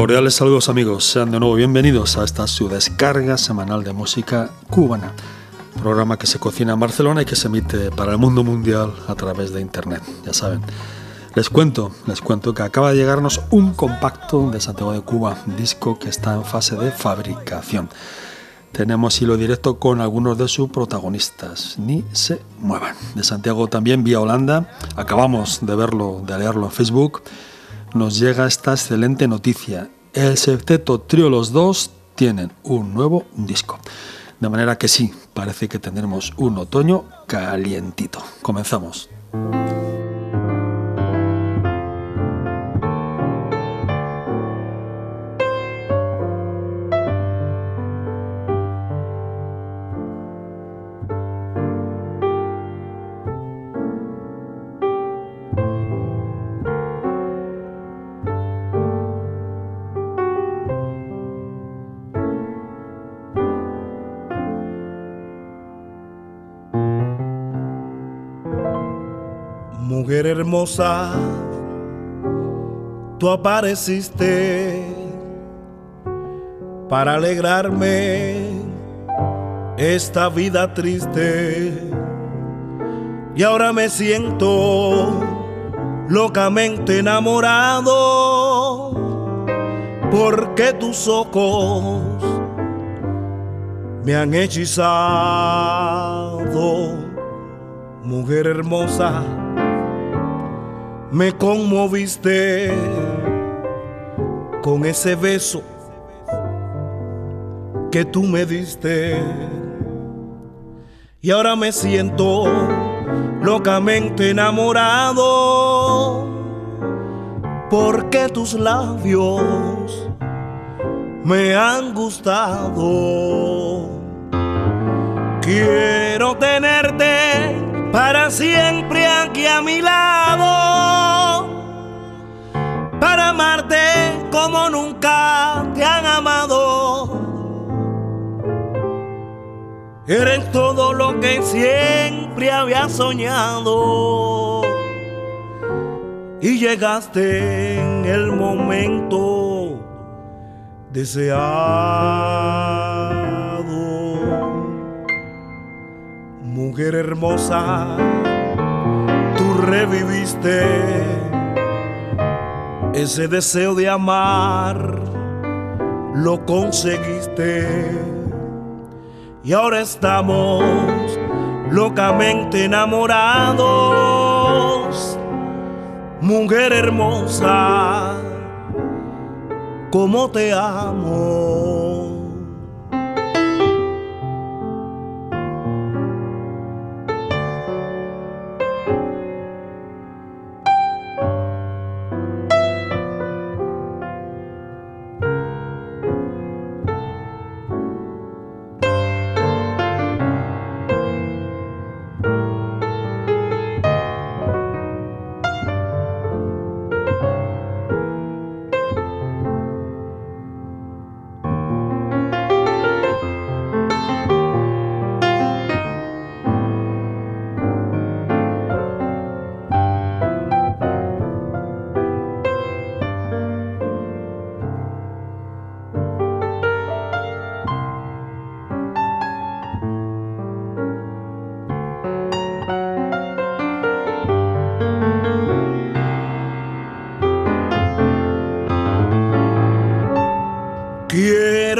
Cordiales saludos amigos, sean de nuevo bienvenidos a esta su descarga semanal de música cubana, programa que se cocina en Barcelona y que se emite para el mundo mundial a través de internet, ya saben. Les cuento, les cuento que acaba de llegarnos un compacto de Santiago de Cuba, disco que está en fase de fabricación. Tenemos hilo directo con algunos de sus protagonistas, ni se muevan. De Santiago también vía Holanda, acabamos de verlo, de leerlo en Facebook nos llega esta excelente noticia. El septeto trío Los Dos tienen un nuevo disco. De manera que sí, parece que tendremos un otoño calientito. Comenzamos. Hermosa, tú apareciste para alegrarme esta vida triste. Y ahora me siento locamente enamorado porque tus ojos me han hechizado, mujer hermosa me conmoviste con ese beso que tú me diste. Y ahora me siento locamente enamorado porque tus labios me han gustado. Quiero tenerte para siempre aquí a mi lado, amarte como nunca te han amado. Eres todo lo que siempre había soñado y llegaste en el momento deseado. Mujer hermosa, tú reviviste ese deseo de amar, lo conseguiste. Y ahora estamos locamente enamorados. Mujer hermosa, como te amo.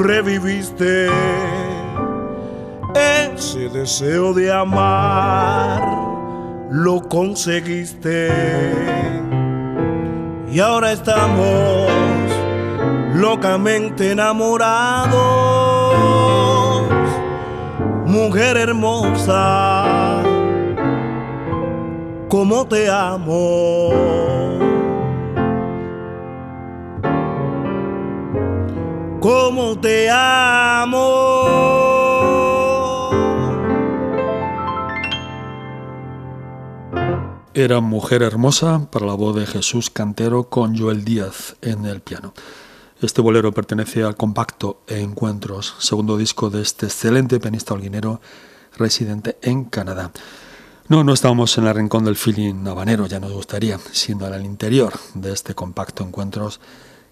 reviviste ese deseo de amar, lo conseguiste. Y ahora estamos locamente enamorados, mujer hermosa, como te amo. Como te amo. Era Mujer Hermosa para la voz de Jesús Cantero con Joel Díaz en el piano. Este bolero pertenece al compacto Encuentros, segundo disco de este excelente pianista holguinero residente en Canadá. No, no estamos en el rincón del feeling habanero, ya nos gustaría, sino en el interior de este compacto Encuentros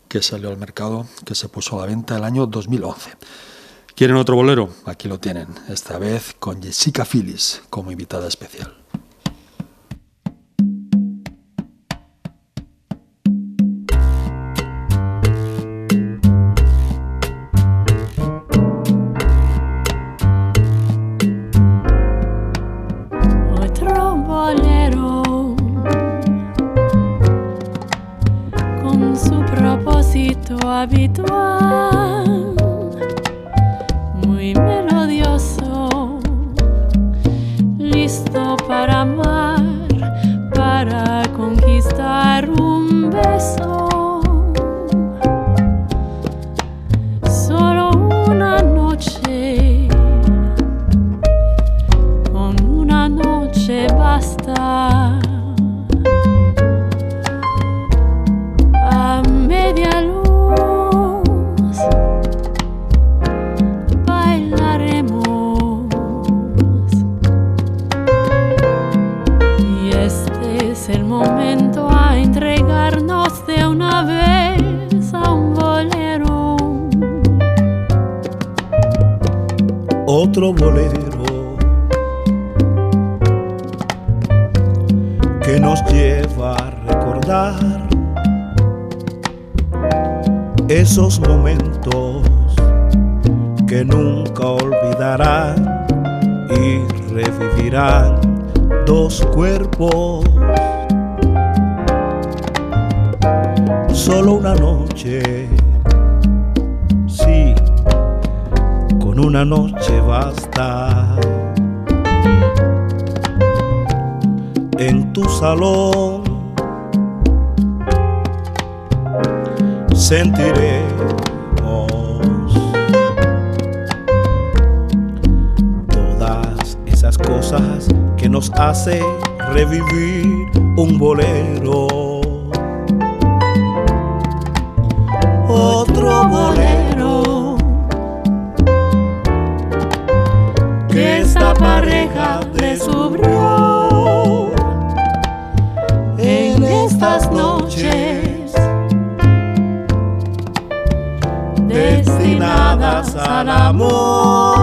que salió al mercado, que se puso a la venta el año 2011. ¿Quieren otro bolero? Aquí lo tienen, esta vez con Jessica Phillips como invitada especial. Solo una noche una noche basta. En tu salón sentiremos todas esas cosas que nos hace revivir un bolero. Bolero pareja descubrió en estas noches destinadas al amor.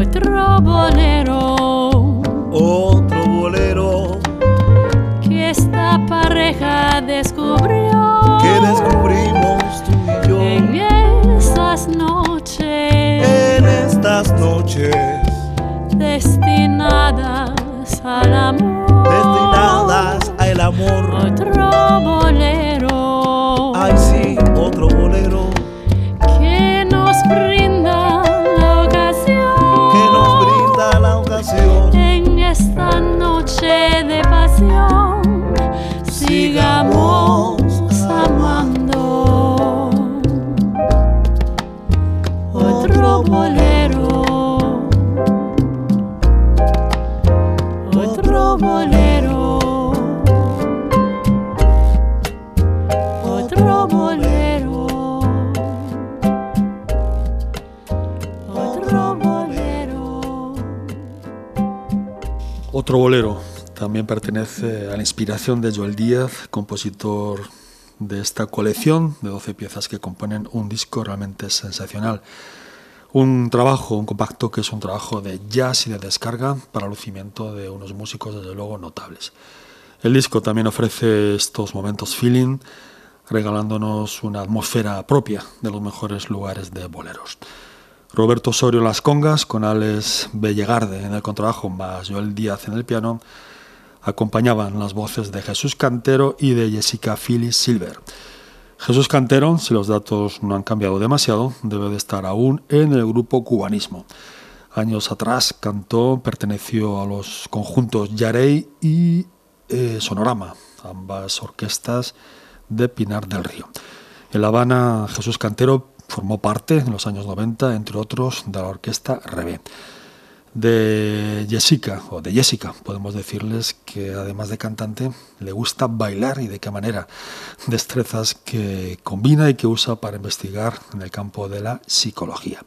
otro bolero. Otro bolero. Que esta pareja descubrió. Que descubrimos tú y yo. En esas noches. En estas noches. Destinadas al amor. Destinadas al amor. Otro bolero. Otro bolero también pertenece a la inspiración de Joel Díaz, compositor de esta colección de 12 piezas que componen un disco realmente sensacional. Un trabajo, un compacto que es un trabajo de jazz y de descarga para lucimiento de unos músicos desde luego notables. El disco también ofrece estos momentos feeling, regalándonos una atmósfera propia de los mejores lugares de boleros. Roberto Osorio las congas, con Alex Bellegarde en el contrabajo, más Joel Díaz en el piano, acompañaban las voces de Jesús Cantero y de Jessica Phyllis Silver. Jesús Cantero, si los datos no han cambiado demasiado, debe de estar aún en el grupo Cubanismo. Años atrás cantó, perteneció a los conjuntos Yarey y eh, Sonorama, ambas orquestas de Pinar del Río. En La Habana, Jesús Cantero formó parte en los años 90, entre otros, de la orquesta Rebé de Jessica, o de Jessica, podemos decirles que además de cantante, le gusta bailar y de qué manera. Destrezas que combina y que usa para investigar en el campo de la psicología.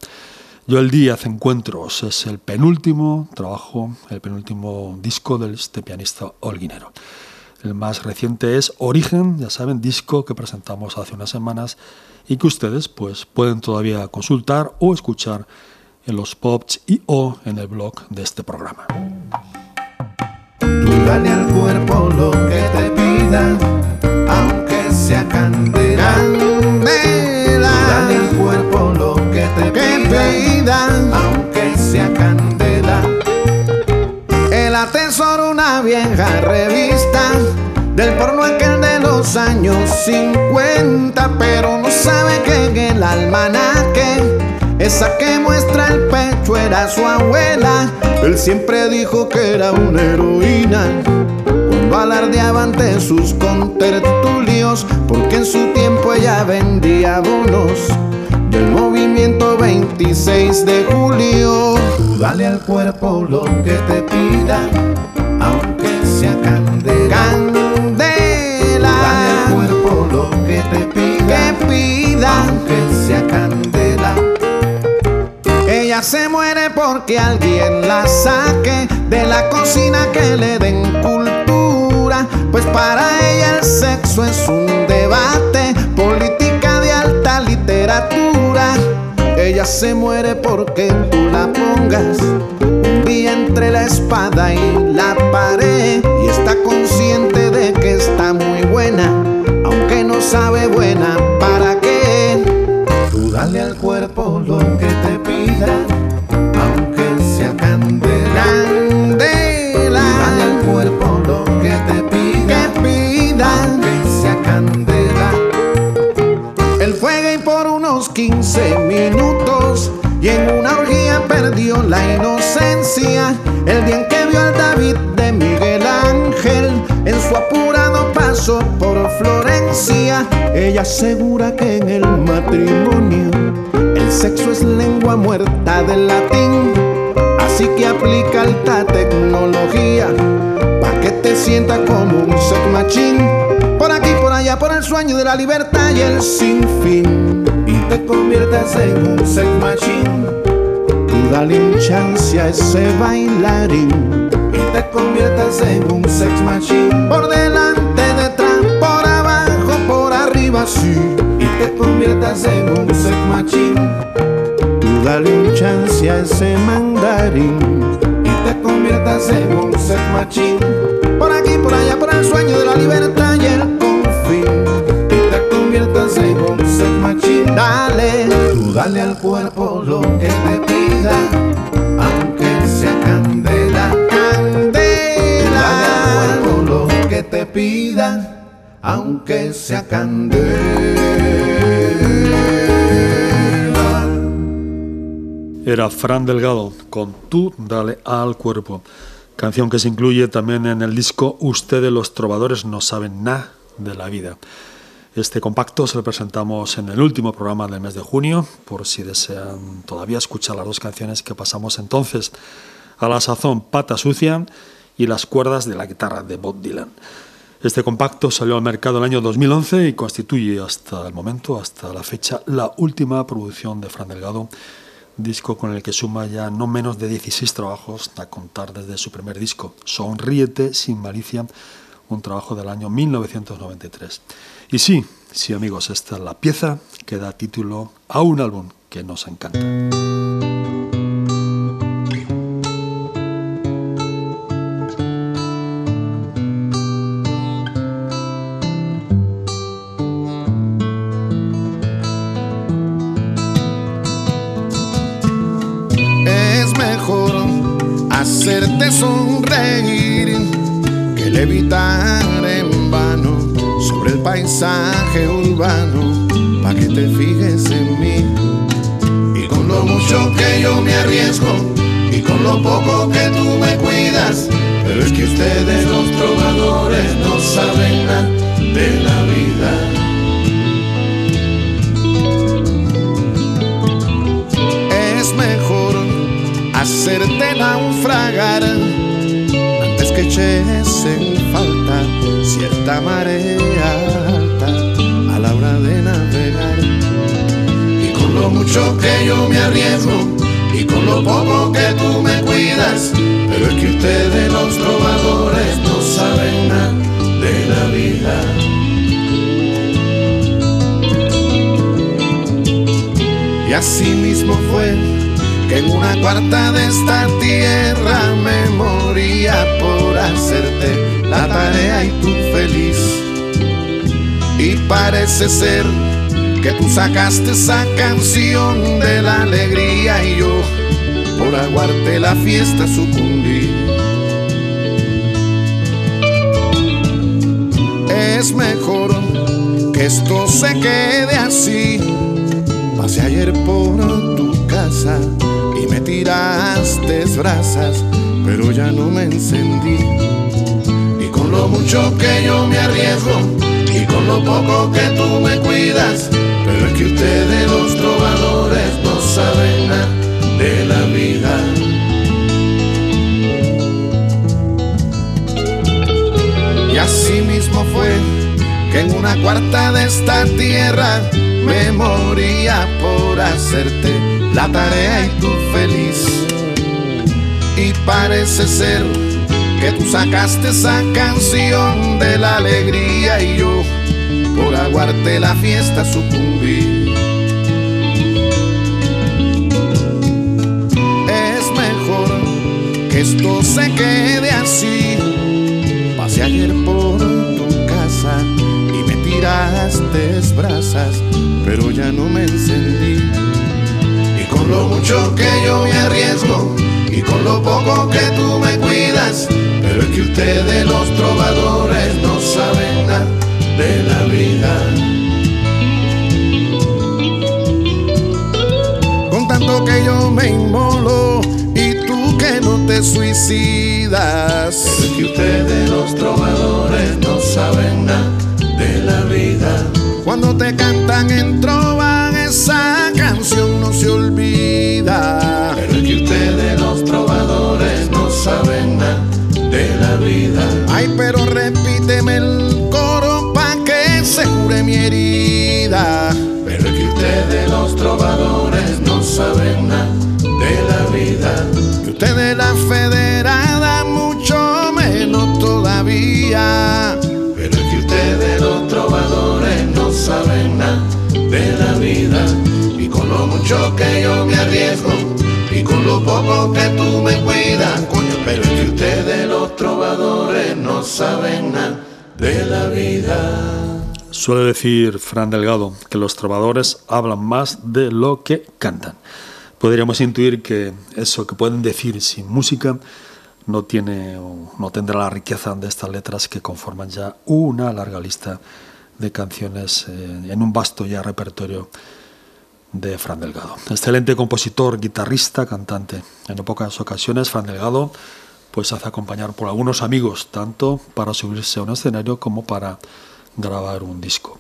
Joel Díaz Encuentros es el penúltimo trabajo, el penúltimo disco de este pianista holguinero. El más reciente es Origen, ya saben, disco que presentamos hace unas semanas y que ustedes pues, pueden todavía consultar o escuchar en los pops y o en el blog de este programa. Tú dale al cuerpo lo que te pida, aunque sea candela. Candela. Dale al cuerpo lo que te Que pida, aunque sea candela. Él atesora una vieja revista del porno de los años 50, pero no sabe que en el almanaque esa que muestra el pecho era su abuela. Él siempre dijo que era una heroína cuando alardeaba ante sus contertulios, porque en su tiempo ella vendía bonos del movimiento 26 de julio. Dale al cuerpo lo que te pida, aunque sea. Candela. Aunque sea candela. Ella se muere porque alguien la saque de la cocina que le den cultura. Pues para ella el sexo es un debate, política de alta literatura. Ella se muere porque tú la pongas un día entre la espada y la pared. Y está consciente de que está muy buena, aunque no sabe buena para dale al cuerpo lo que te pida, aunque sea candela. Candela. Dale al cuerpo lo que te pida, que pida aunque sea candela. el fuego y por unos 15 minutos y en una orgía perdió la inocencia el día en que vio al David de Ella asegura que en el matrimonio el sexo es lengua muerta del latín así que aplica alta tecnología Pa' que te sienta como un sex machine Por aquí, por allá, por el sueño de la libertad y el sinfín Y te conviertas en un sex machine. Tú dale un chance a ese bailarín Y te conviertas en un sex machine. Y te conviertas en un sex machine. Tú dale un chance a ese mandarín Y te conviertas en un sex machine. Por aquí, por allá, por el sueño de la libertad y el confín Y te conviertas en un sex machine. Dale, Tú dale al cuerpo lo que te pida, aunque sea candela. Candela aunque sea candela. Era Fran Delgado con Tú dale al cuerpo. canción que se incluye también en el disco Ustedes los trovadores no saben nada de la vida. Este compacto se lo presentamos en el último programa del mes de junio, por si desean todavía escuchar las dos canciones que pasamos entonces. A la sazón Pata Sucia y Las cuerdas de la guitarra de Bob Dylan. Este compacto salió al mercado el año 2011 y constituye hasta el momento, hasta la fecha, la última producción de Fran Delgado, disco con el que suma ya no menos de 16 trabajos a contar desde su primer disco, Sonríete sin malicia, un trabajo del año 1993. Y sí, sí amigos, esta es la pieza que da título a un álbum que nos encanta. Eches en falta cierta marea a la hora de navegar. Y con lo mucho que yo me arriesgo y con lo poco que tú me cuidas, pero es que ustedes los trovadores no saben nada de la vida. Y así mismo fue en una cuarta de esta tierra me moría por hacerte la tarea y tú feliz. Y parece ser que tú sacaste esa canción de la alegría y yo por aguarte la fiesta sucumbí. Es mejor que esto se quede así. Pasé ayer por tu casa y me tiraste brasas, pero ya no me encendí. Y con lo mucho que yo me arriesgo y con lo poco que tú me cuidas, pero es que ustedes los trovadores no saben nada de la vida. Y así mismo fue que en una cuarta de esta tierra me moría por hacerte la tarea y tú feliz. Y parece ser que tú sacaste esa canción de la alegría y yo por aguarte la fiesta sucumbí. Es mejor que esto se quede así. Pasé ayer por tu casa y me tiraste brasas, pero ya no me encendí. Con lo mucho que yo me arriesgo y con lo poco que tú me cuidas, pero es que ustedes los trovadores no saben nada de la vida. Con tanto que yo me inmolo y tú que no te suicidas. Pero es que ustedes los trovadores no saben nada de la vida. Cuando te cantan en trova esa canción se olvida. Pero es que ustedes los trovadores no saben nada de la vida. Ay, pero repíteme el coro pa' que se cure mi herida. Pero es que ustedes los trovadores no saben nada de la vida. Y ustedes la federada que tú me cuidas, coño, pero ustedes los trovadores no saben nada de la vida. Suele decir Fran Delgado que los trovadores hablan más de lo que cantan. Podríamos intuir que eso que pueden decir sin música no tiene no tendrá la riqueza de estas letras que conforman ya una larga lista de canciones eh, en un vasto ya repertorio de Fran Delgado. Excelente compositor, guitarrista, cantante. En pocas ocasiones Fran Delgado pues hace acompañar por algunos amigos, tanto para subirse a un escenario como para grabar un disco.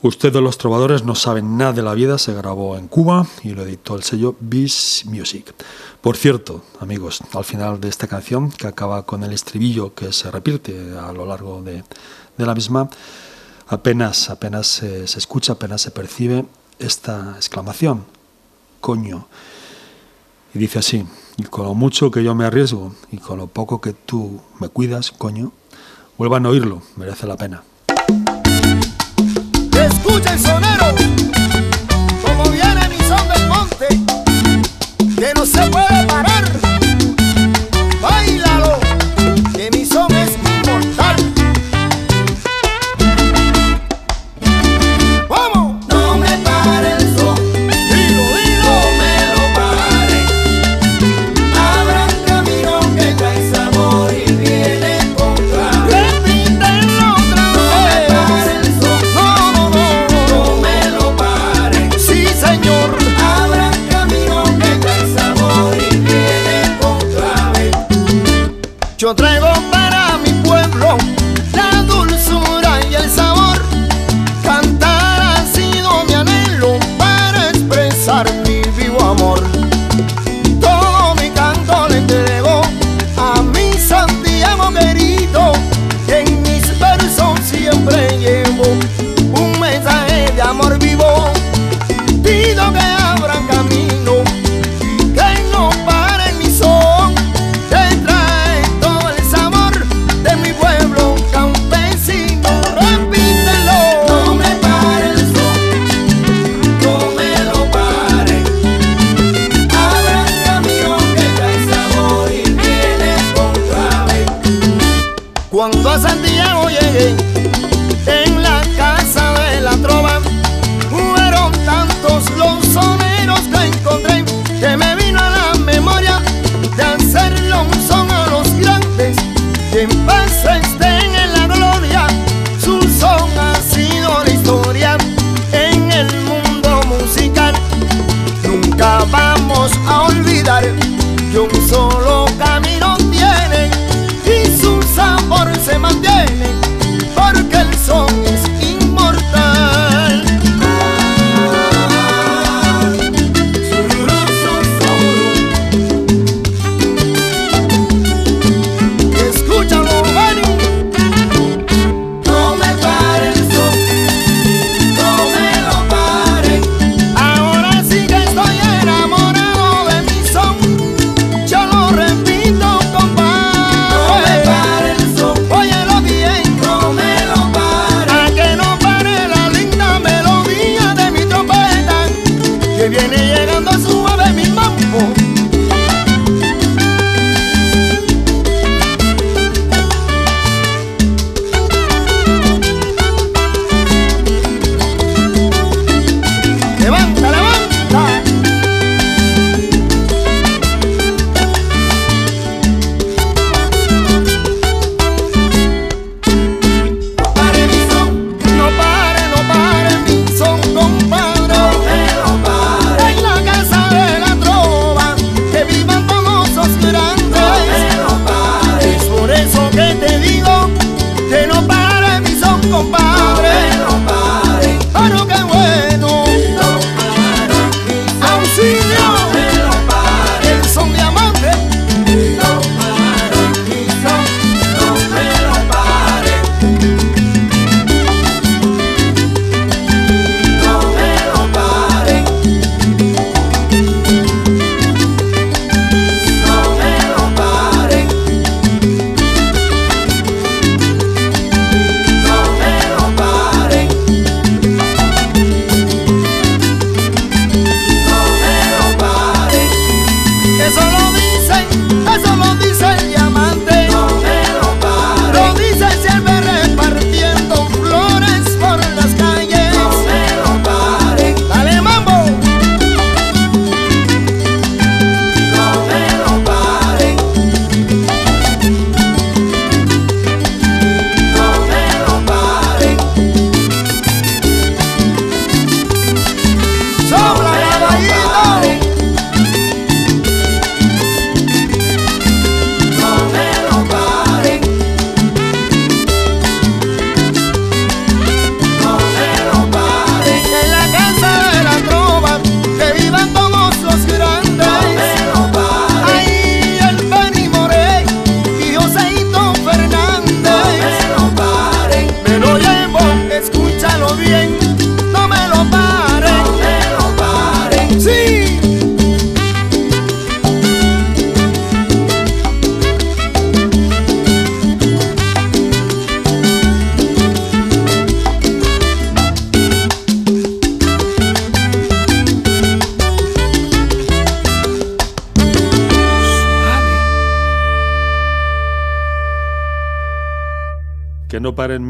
Ustedes los trovadores no saben nada de la vida, se grabó en Cuba y lo editó el sello Beast Music. Por cierto, amigos, al final de esta canción, que acaba con el estribillo que se repite a lo largo de, de la misma, apenas, apenas se, se escucha, apenas se percibe esta exclamación, coño. Y dice así, y con lo mucho que yo me arriesgo y con lo poco que tú me cuidas, coño, vuelvan a oírlo, merece la pena. Escucha el sonero, como viene mi son del monte, que no se puede parar.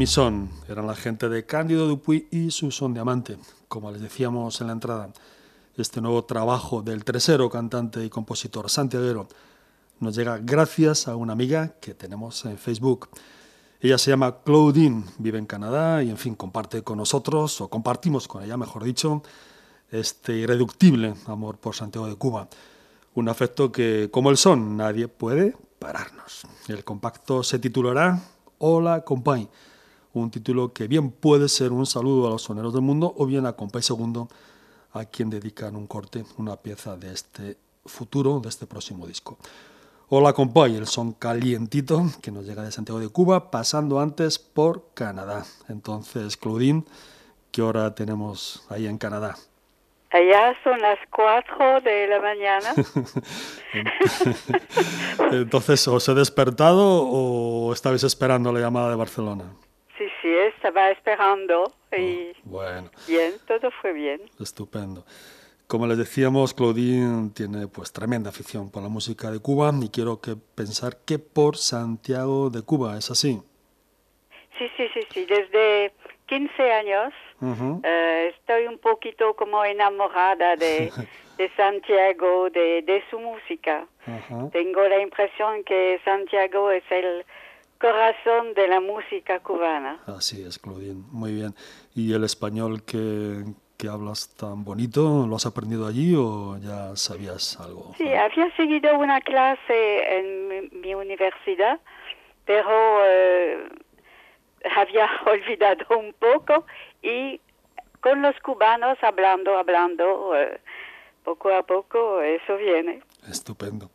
No paren mi son. Eran la gente de Cándido Dupuy y su son diamante. Como les decíamos en la entrada, este nuevo trabajo del tresero cantante y compositor santiaguero nos llega gracias a una amiga que tenemos en Facebook. Ella se llama Claudine, vive en Canadá y en fin comparte con nosotros, o compartimos con ella, mejor dicho, este irreductible amor por Santiago de Cuba. Un afecto que, como el son, nadie puede pararnos. El compacto se titulará Hola Compay, un título que bien puede ser un saludo a los soneros del mundo o bien a Compay Segundo, a quien dedican un corte, una pieza de este futuro, de este próximo disco. Hola Compay, el son calientito que nos llega de Santiago de Cuba, pasando antes por Canadá. Entonces, Claudine, ¿qué hora tenemos ahí en Canadá? Allá son las 4 de la mañana. Entonces, ¿os he despertado o estabais esperando la llamada de Barcelona? Sí, sí, estaba esperando y Bueno, bien, todo fue bien. estupendo. Como les decíamos, Claudine tiene pues tremenda afición por la música de Cuba y quiero que pensar que por Santiago de Cuba, ¿es así? Sí, sí, sí, sí, desde 15 años eh, estoy un poquito como enamorada de, de Santiago, de, de su música. Tengo la impresión que Santiago es el corazón de la música cubana. Así es, Claudine, muy bien. ¿Y el español que, que hablas tan bonito, lo has aprendido allí o ya sabías algo? Sí, había seguido una clase en mi, mi universidad, pero eh, había olvidado un poco y con los cubanos hablando, hablando, eh, poco a poco eso viene. Estupendo.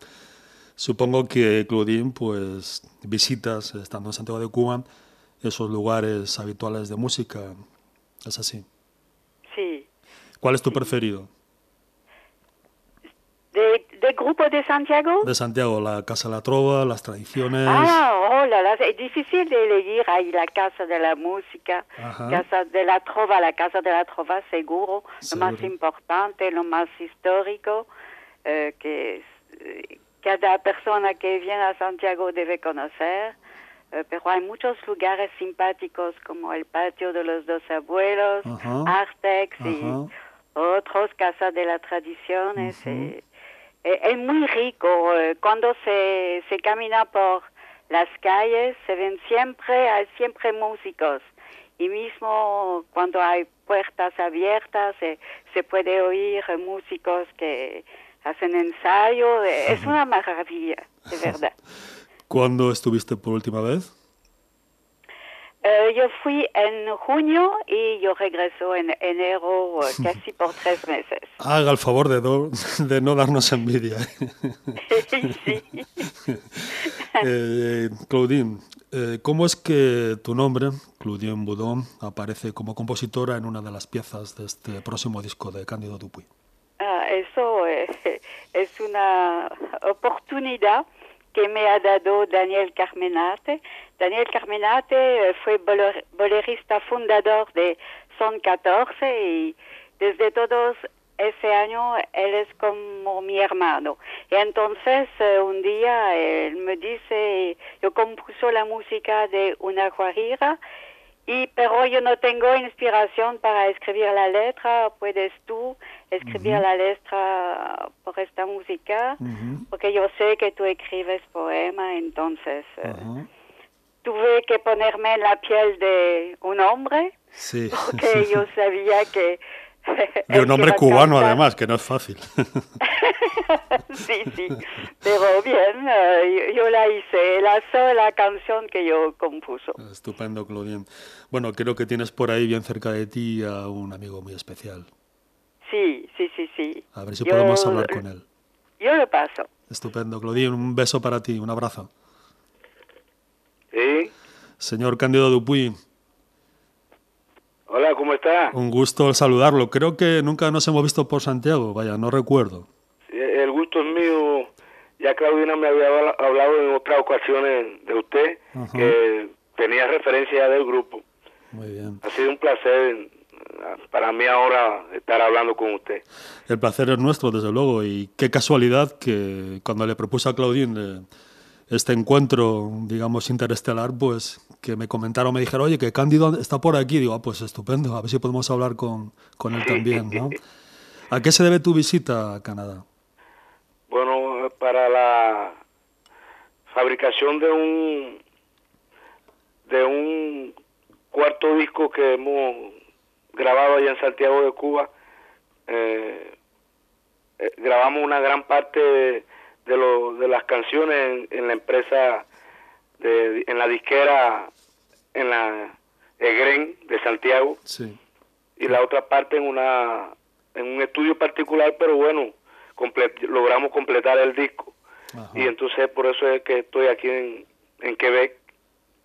Supongo que Claudine, pues visitas, estando en Santiago de Cuba, esos lugares habituales de música. ¿Es así? Sí. ¿Cuál es tu preferido? ¿De, de grupo de Santiago? De Santiago, la Casa de la Trova, las tradiciones. Ah, oh là là, es difícil de elegir ahí la casa de la música, Ajá. casa de la trova, la casa de la trova seguro, lo más importante, lo más histórico, eh, que es, eh, cada persona que viene a Santiago debe conocer. Eh, pero hay muchos lugares simpáticos como el patio de los dos abuelos, Ajá. Artex y otros casas de las tradiciones. eh, eh, es muy rico. eh, cuando se, se camina por las calles, se ven siempre, hay siempre músicos. Y mismo cuando hay puertas abiertas, se, se puede oír músicos que hacen ensayo. eh, Es una maravilla, de verdad. ¿Cuándo estuviste por última vez? Eh, yo fui en junio y yo regreso en enero eh, casi por tres meses. Haga el favor de, do- de no darnos envidia. sí. Eh, Claudine, eh, ¿cómo es que tu nombre, Claudine Boudon, aparece como compositora en una de las piezas de este próximo disco de Cándido Dupuy? Ah, eso eh, es una oportunidad que me ha dado Daniel Carmenate. Daniel Carmenate eh, fue boler- bolerista fundador de Son 14 y desde todos ese año él es como mi hermano. Y entonces eh, un día él me dice, yo compuso la música de una guajira y pero yo no tengo inspiración para escribir la letra, puedes tú escribir la letra por esta música, porque yo sé que tú escribes poema, entonces eh, tuve que ponerme en la piel de un hombre, Sí. porque yo sabía que... De un hombre cubano, cantar. además, que no es fácil. sí, sí, pero bien, eh, yo, yo la hice, la sola canción que yo compuso. Estupendo, Claudine. Bueno, creo que tienes por ahí bien cerca de ti a un amigo muy especial. Sí, sí, sí, sí. A ver si Yo- podemos hablar con él. Yo lo paso. Estupendo, Claudine. Un beso para ti, un abrazo. Sí. Señor Cándido Dupuy, Hola, ¿cómo está? un gusto saludarlo. Creo que nunca nos hemos visto por Santiago, vaya, no recuerdo. Sí, El gusto es mío. Ya Claudina me había habla- hablado en otras ocasiones de usted, Ajá. que tenía referencia del grupo. Muy bien. Ha sido un placer para mí ahora estar hablando con usted. El placer es nuestro, desde luego, y qué casualidad que cuando le propuse a Claudine eh, este encuentro, digamos, interestelar, pues que me comentaron, me dijeron, oye, que Cándido está por aquí. Digo, ah, pues estupendo, a ver si podemos hablar con, con él también, ¿no? ¿A qué se debe tu visita a Canadá? Bueno, para la fabricación de un de un cuarto disco que hemos grabado allá en Santiago de Cuba, eh, eh, grabamos una gran parte de, de, lo- de las canciones en, en la empresa, de, en la disquera, en la Egren de Santiago Sí. y la otra parte en una en un estudio particular, pero bueno, comple- logramos completar el disco. Ajá. Y entonces por eso es que estoy aquí en, en Quebec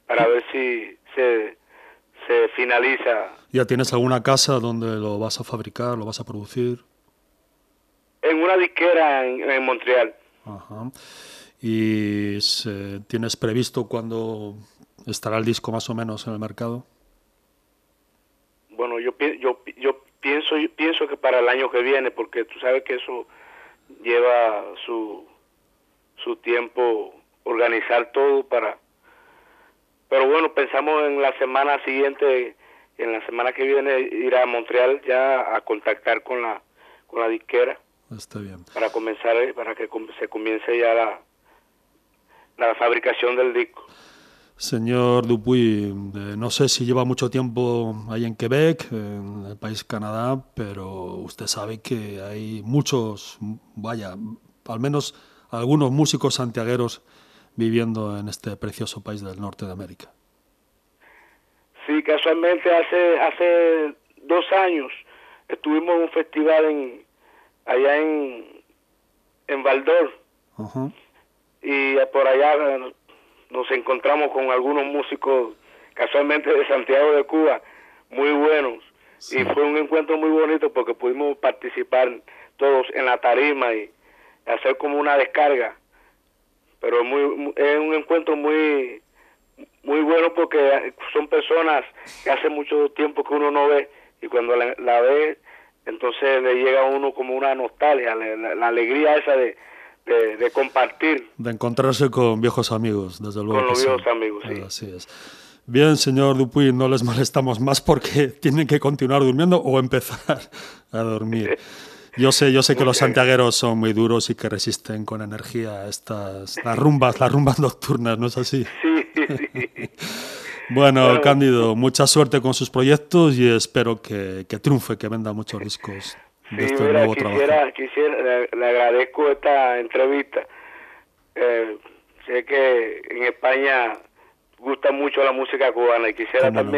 para ver si se, se finaliza ¿Ya tienes alguna casa donde lo vas a fabricar, lo vas a producir? en una disquera en, en Montreal. Ajá. ¿Y se- tienes previsto cuándo estará el disco más o menos en el mercado? Bueno, yo pi- yo pi- yo pienso yo pienso que para el año que viene porque tú sabes que eso lleva su su tiempo organizar todo para pero bueno, pensamos en la semana siguiente en la semana que viene ir a Montreal ya a contactar con la con la disquera Está bien. para comenzar para que se comience ya la la fabricación del disco. Señor Dupuy, eh, no sé si lleva mucho tiempo ahí en Quebec, en el país Canadá, pero usted sabe que hay muchos, vaya, al menos algunos músicos santiagueros viviendo en este precioso país del norte de América. Sí, casualmente hace hace dos años estuvimos en un festival en allá en en Valdor. Y por allá eh, nos encontramos con algunos músicos casualmente de Santiago de Cuba muy buenos. Y fue un encuentro muy bonito porque pudimos participar todos en la tarima y hacer como una descarga pero muy, mu- es un encuentro muy muy bueno porque son personas que hace mucho tiempo que uno no ve y cuando la, la ve entonces le llega a uno como una nostalgia la, la- la alegría esa de, de, de compartir De encontrarse con viejos amigos, desde luego. Con los sí. viejos amigos, sí. Así es. Bien, señor Dupuy, no les molestamos más porque tienen que continuar durmiendo o empezar a dormir. Yo sé, yo sé que los santiagueros son muy duros y que resisten con energía estas las rumbas, las rumbas nocturnas, ¿no es así? sí. Bueno, Bueno. Cándido, mucha suerte con sus proyectos y espero que, que triunfe, que venda muchos discos de Sí, este mira, nuevo trabajo. quisiera, quisiera, le, le agradezco esta entrevista. Eh, sé que en España gusta mucho la música cubana y quisiera Cómo no.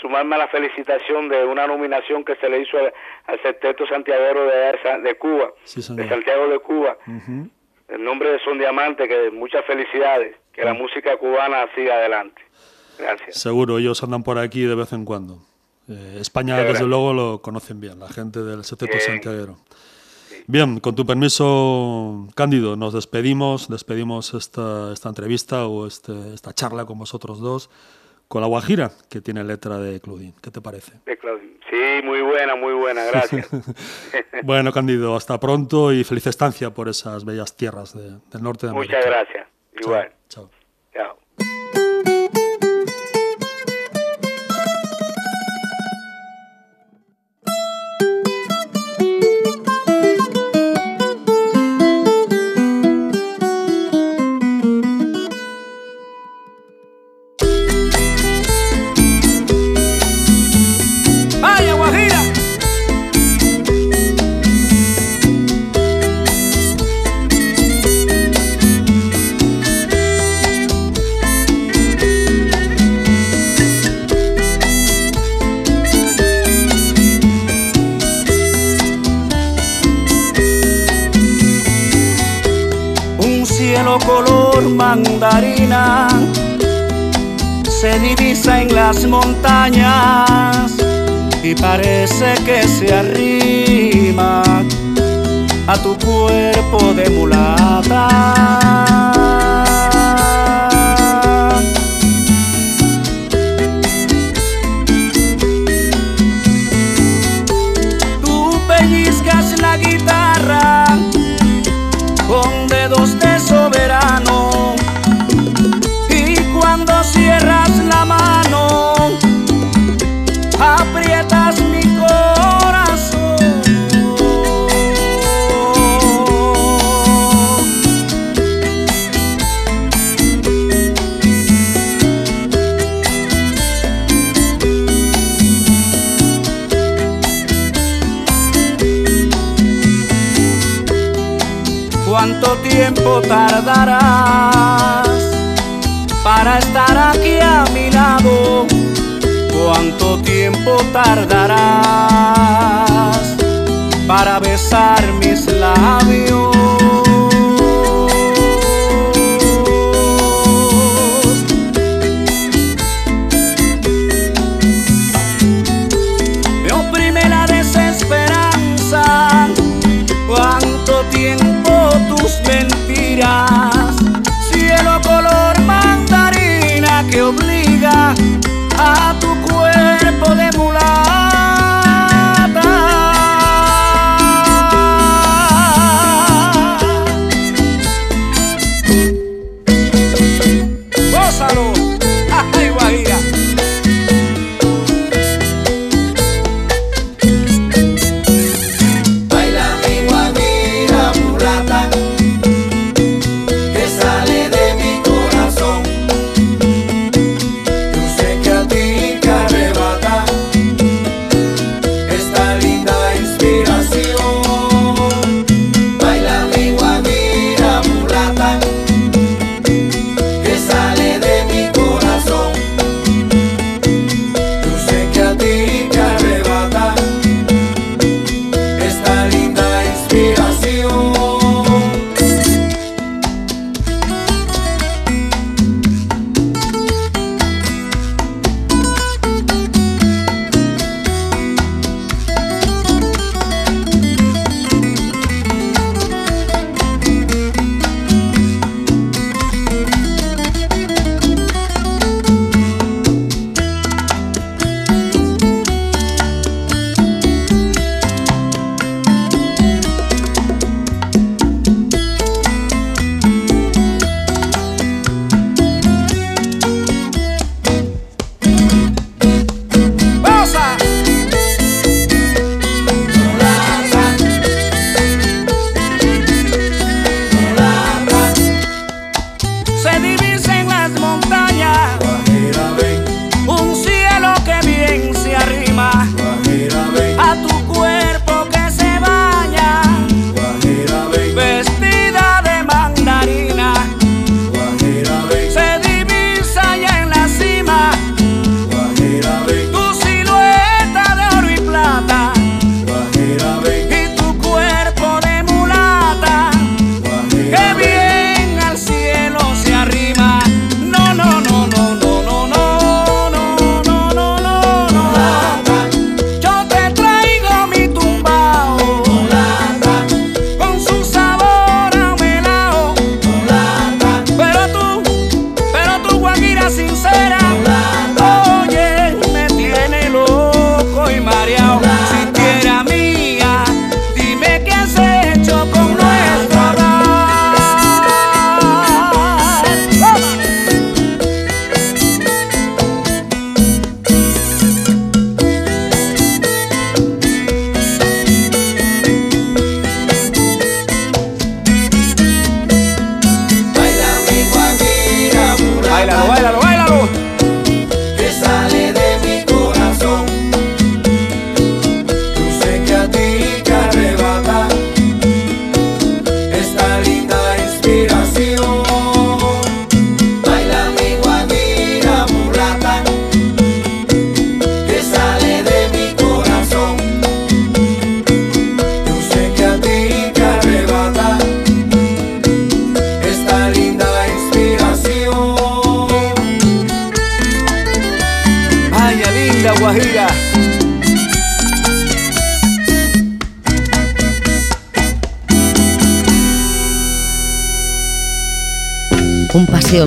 Sumarme a la felicitación de una nominación que se le hizo al, al Sexteto Santiaguero de, de Cuba, Sí, de Santiago de Cuba, Ujú. en nombre de Son Diamante, que muchas felicidades, que Mm. la música cubana siga adelante. Gracias. Seguro, ellos andan por aquí de vez en cuando. Eh, España, Muchas desde gracias. luego, lo conocen bien, la gente del Seteto Bien. Santiaguero. Bien, con tu permiso, Cándido, nos despedimos, despedimos esta, esta entrevista o este- esta charla con vosotros dos con la Guajira, que tiene letra de Cludín. ¿Qué te parece? De Claudio. Sí, muy buena, muy buena, gracias. Bueno, Cándido, hasta pronto y feliz estancia por esas bellas tierras de- del norte de América. Muchas gracias. Igual. Las montañas y parece que se arrima a tu cuerpo de mulata. tardarás para estar aquí a mi lado? ¿Cuánto tiempo tardarás para besar mis labios?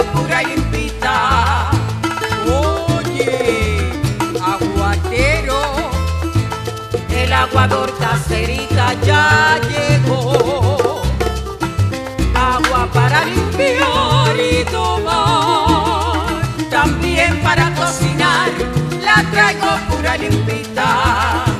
pura y limpita. Oye, aguatero, el aguador caserita ya llegó. Agua para limpiar y tomar, también para cocinar, la traigo pura y limpita.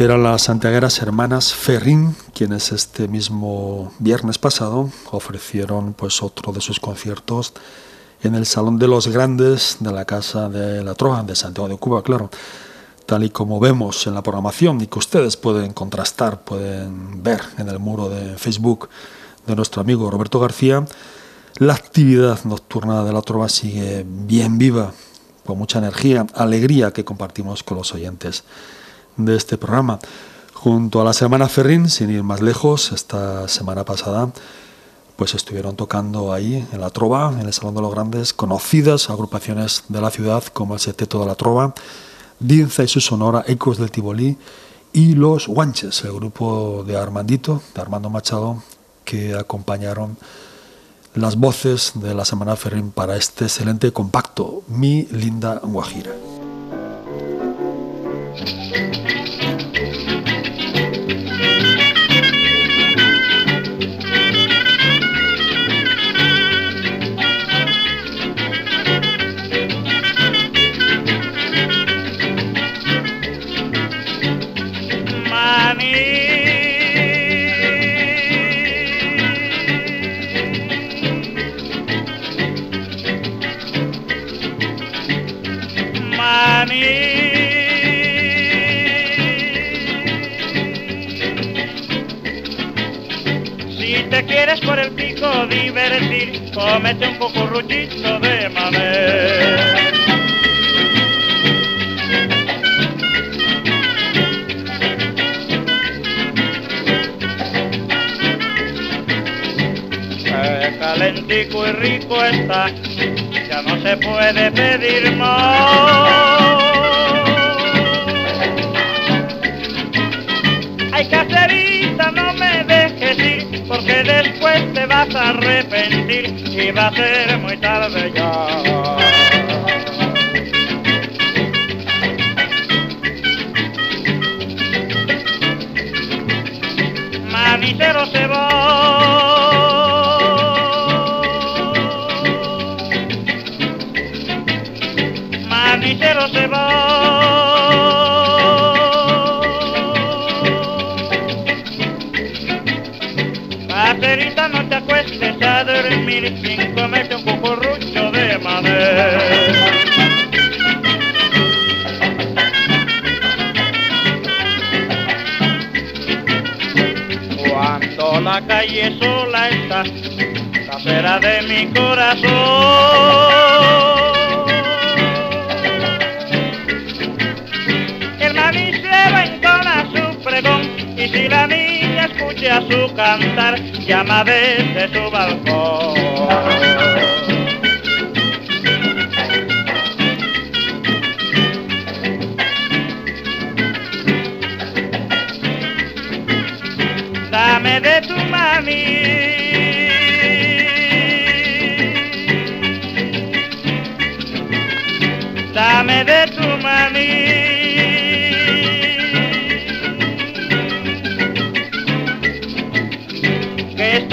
Eran las santiagueras hermanas Ferrín quienes este mismo viernes pasado ofrecieron pues otro de sus conciertos en el Salón de los Grandes de la Casa de la Troja de Santiago de Cuba, claro. Tal y como vemos en la programación y que ustedes pueden contrastar, pueden ver en el muro de Facebook de nuestro amigo Roberto García, la actividad nocturna de la Trova sigue bien viva, con mucha energía, alegría que compartimos con los oyentes de este programa. Junto a la Semana Ferrín, sin ir más lejos, esta semana pasada, pues estuvieron tocando ahí en la Trova, en el Salón de los Grandes, conocidas agrupaciones de la ciudad como el Seteto de la Trova, Dinza y su Sonora, Ecos del Tibolí y Los Guanches, el grupo de Armandito, de Armando Machado, que acompañaron las voces de la Semana Ferrín para este excelente compacto, Mi Linda Guajira. Thank you. divertir, comete un cucurruchito de mamé. calentico y rico está, ya no se puede pedir más. Ay, caserita, no me dejes ir, porque después te vas a arrepentir y va a ser muy tarde ya. 2005 mete un cucurrucho de madera. Cuando la calle sola está, la cera de mi corazón. El maní se va en cola su pregón y si la niña escucha su cantar, llama desde su balcón.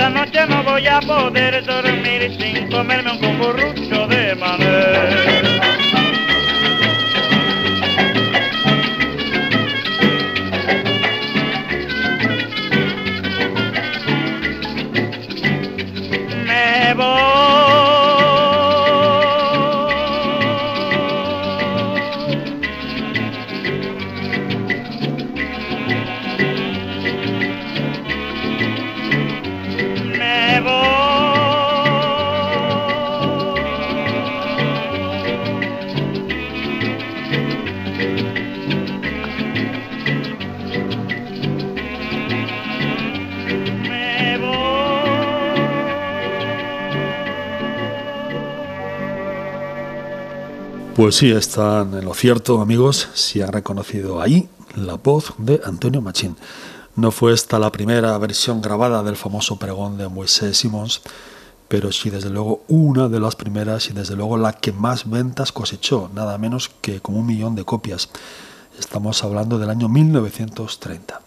Esta noche no voy a poder dormir sin comerme un cucurrucho de maní. Pues sí, están en lo cierto, amigos, si han reconocido ahí la voz de Antonio Machín. No fue esta la primera versión grabada del famoso pregón de Moisés Simons, pero sí desde luego una de las primeras y desde luego la que más ventas cosechó, nada menos que como un millón de copias. Estamos hablando del año 1930.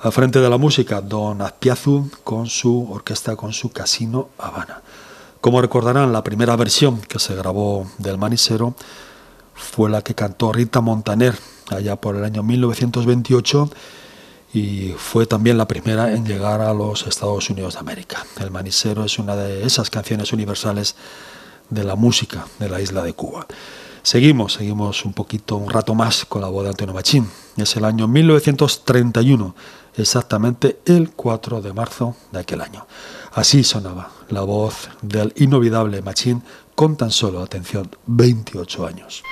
Al frente de la música, Don Azpiazu con su orquesta, con su Casino Habana. Como recordarán, la primera versión que se grabó del Manisero fue la que cantó Rita Montaner allá por el año 1928 y fue también la primera en llegar a los Estados Unidos de América. El Manisero es una de esas canciones universales de la música de la isla de Cuba. Seguimos, seguimos un poquito, un rato más con la voz de Antonio Machín. Es el año 1931, exactamente el 4 de marzo de aquel año. Así sonaba la voz del inolvidable Machín con tan solo, atención, 28 años.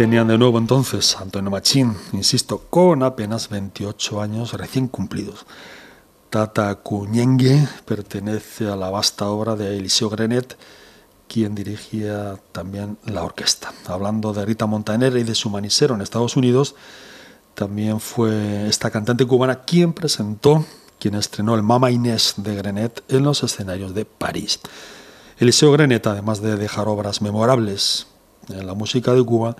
Tenían de nuevo entonces Antonio Machín, insisto, con apenas 28 años recién cumplidos. Tata Cuñengue pertenece a la vasta obra de Eliseo Grenet, quien dirigía también la orquesta. Hablando de Rita Montaner y de su manisero en Estados Unidos, también fue esta cantante cubana quien presentó, quien estrenó el Mama Inés de Grenet en los escenarios de París. Eliseo Grenet, además de dejar obras memorables en la música de Cuba,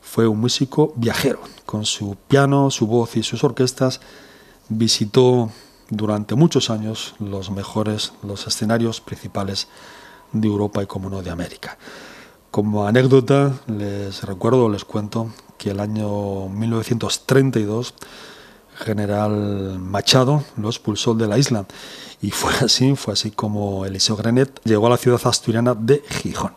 fue un músico viajero. Con su piano, su voz y sus orquestas visitó durante muchos años los mejores, los escenarios principales de Europa y, como no, de América. Como anécdota, les recuerdo, les cuento que el año 1932 General Machado lo expulsó de la isla y fue así, fue así como Eliseo Grenet llegó a la ciudad asturiana de Gijón.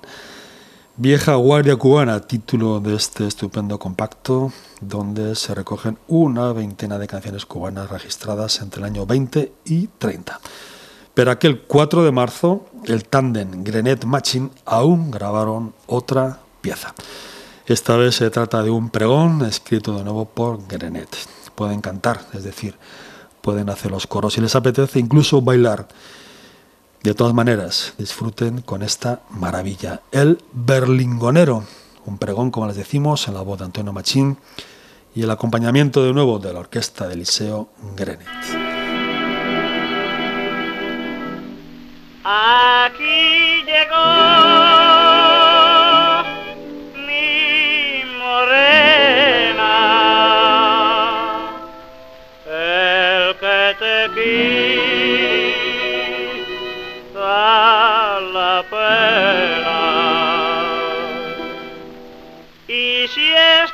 Vieja Guardia Cubana, título de este estupendo compacto, donde se recogen una veintena de canciones cubanas registradas entre el año 20 y 30. Pero aquel 4 de marzo, el tándem Grenet-Machin aún grabaron otra pieza. Esta vez se trata de un pregón escrito de nuevo por Grenet. Pueden cantar, es decir, pueden hacer los coros si les apetece, incluso bailar. De todas maneras, disfruten con esta maravilla. El Berlingonero, un pregón, como les decimos, en la voz de Antonio Machín y el acompañamiento de nuevo de la orquesta de Liceo Grenet. Aquí llegó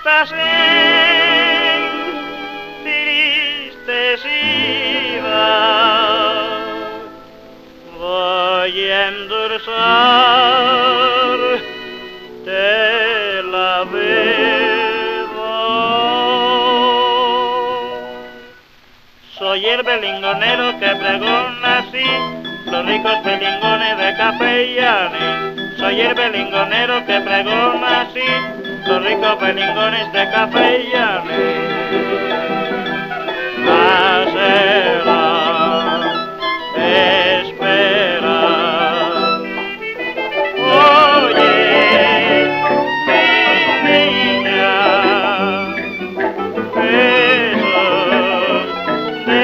estás en tristecida, voy a endulzar de la vida. Soy el belingonero que pregona así los ricos belingones de Capellani. Soy el belingonero que pregona así los ricos belingones de Capellani. Hacela espera. Oye, niña, besos de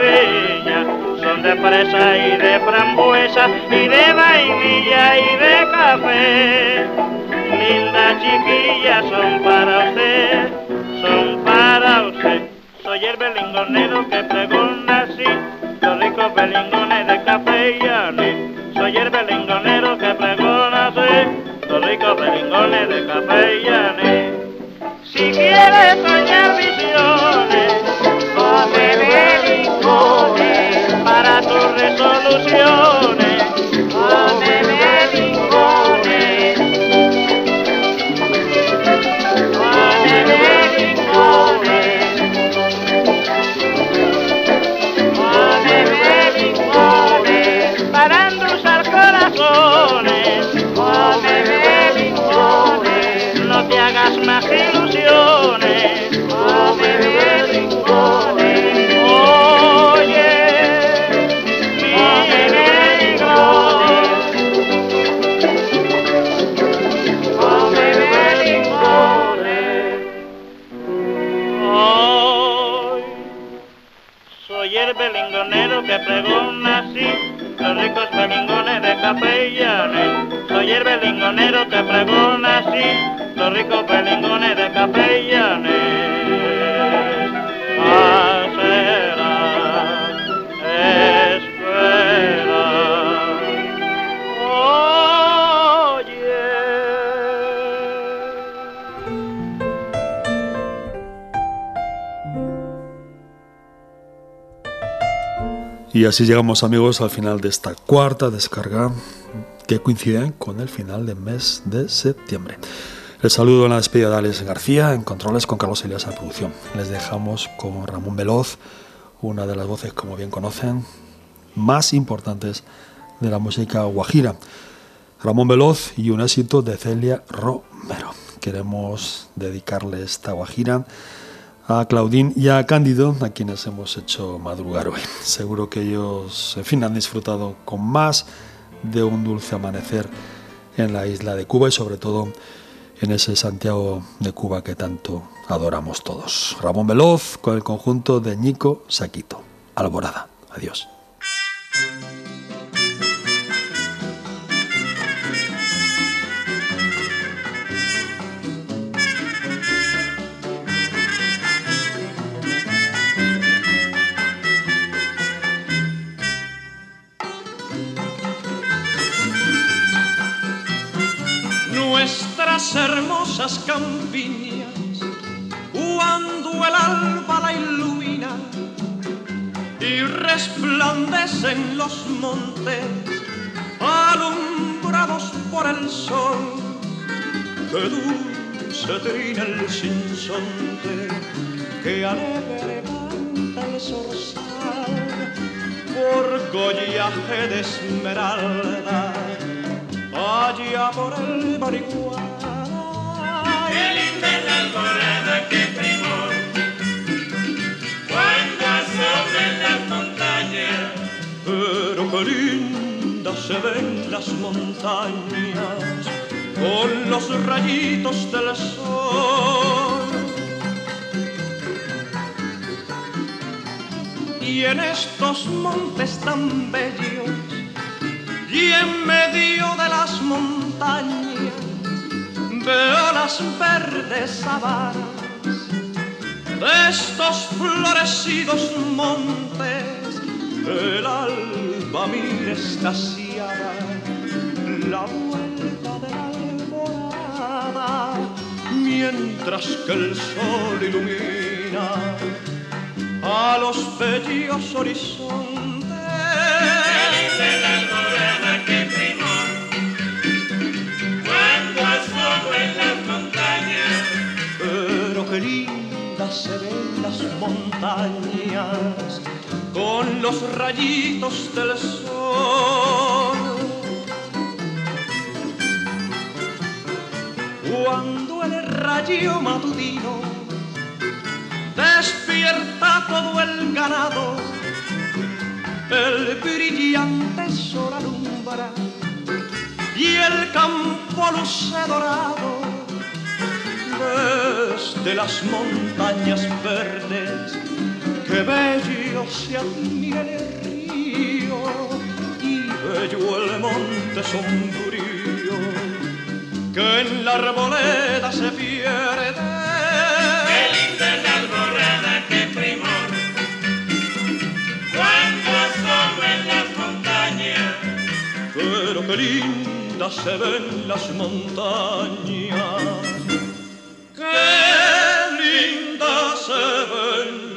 piña son de fresa y de frambuesa y de vainilla y de café. Linda chiquilla son para usted, son para usted. Soy el belingonero que pregona así los ricos belingones de Capellani. Soy el belingonero que pregona así los ricos belingones de Capellani. Si quieres soñar visiones, belingonero que pregona así los ricos belingones de Capellanes. Soy el belingonero que pregona así los ricos belingones de Capellanes. Y así llegamos amigos al final de esta cuarta descarga que coincide con el final del mes de septiembre. El saludo en la despedida de Alex García, en controles con Carlos Elias en producción. Les dejamos con Ramón Veloz, una de las voces, como bien conocen, más importantes de la música guajira. Ramón Veloz y un éxito de Celia Romero. Queremos dedicarle esta guajira a Claudín y a Cándido, a quienes hemos hecho madrugar hoy. Seguro que ellos, en fin, han disfrutado con más de un dulce amanecer en la isla de Cuba y sobre todo en ese Santiago de Cuba que tanto adoramos todos. Ramón Veloz con el conjunto de Ñico Saquito. Alborada. Adiós. Hermosas campiñas, cuando el alba la ilumina y resplandecen los montes, alumbrados por el sol, que dulce trina el sinsonte, que alegre canta el zorzal, por collaje de esmeralda allá por el marihuana. Se ven las montañas con los rayitos del sol. Y en estos montes tan bellos y en medio de las montañas veo las verdes sabanas de estos florecidos montes. El alba mira estasiada la vuelta de la alborada mientras que el sol ilumina a los bellos horizontes. qué primor, cuando lindas se ven las montañas con los rayitos del sol. Cuando el rayo matutino despierta todo el ganado, el brillante sol alumbra y el campo luce dorado desde las montañas verdes que bello se admira el río y bello el monte sombrío que en la arboleda se pierde. Qué linda es la alborada, qué primor, cuando en las montañas. pero qué lindas se ven las montañas Que linda se Evangelium?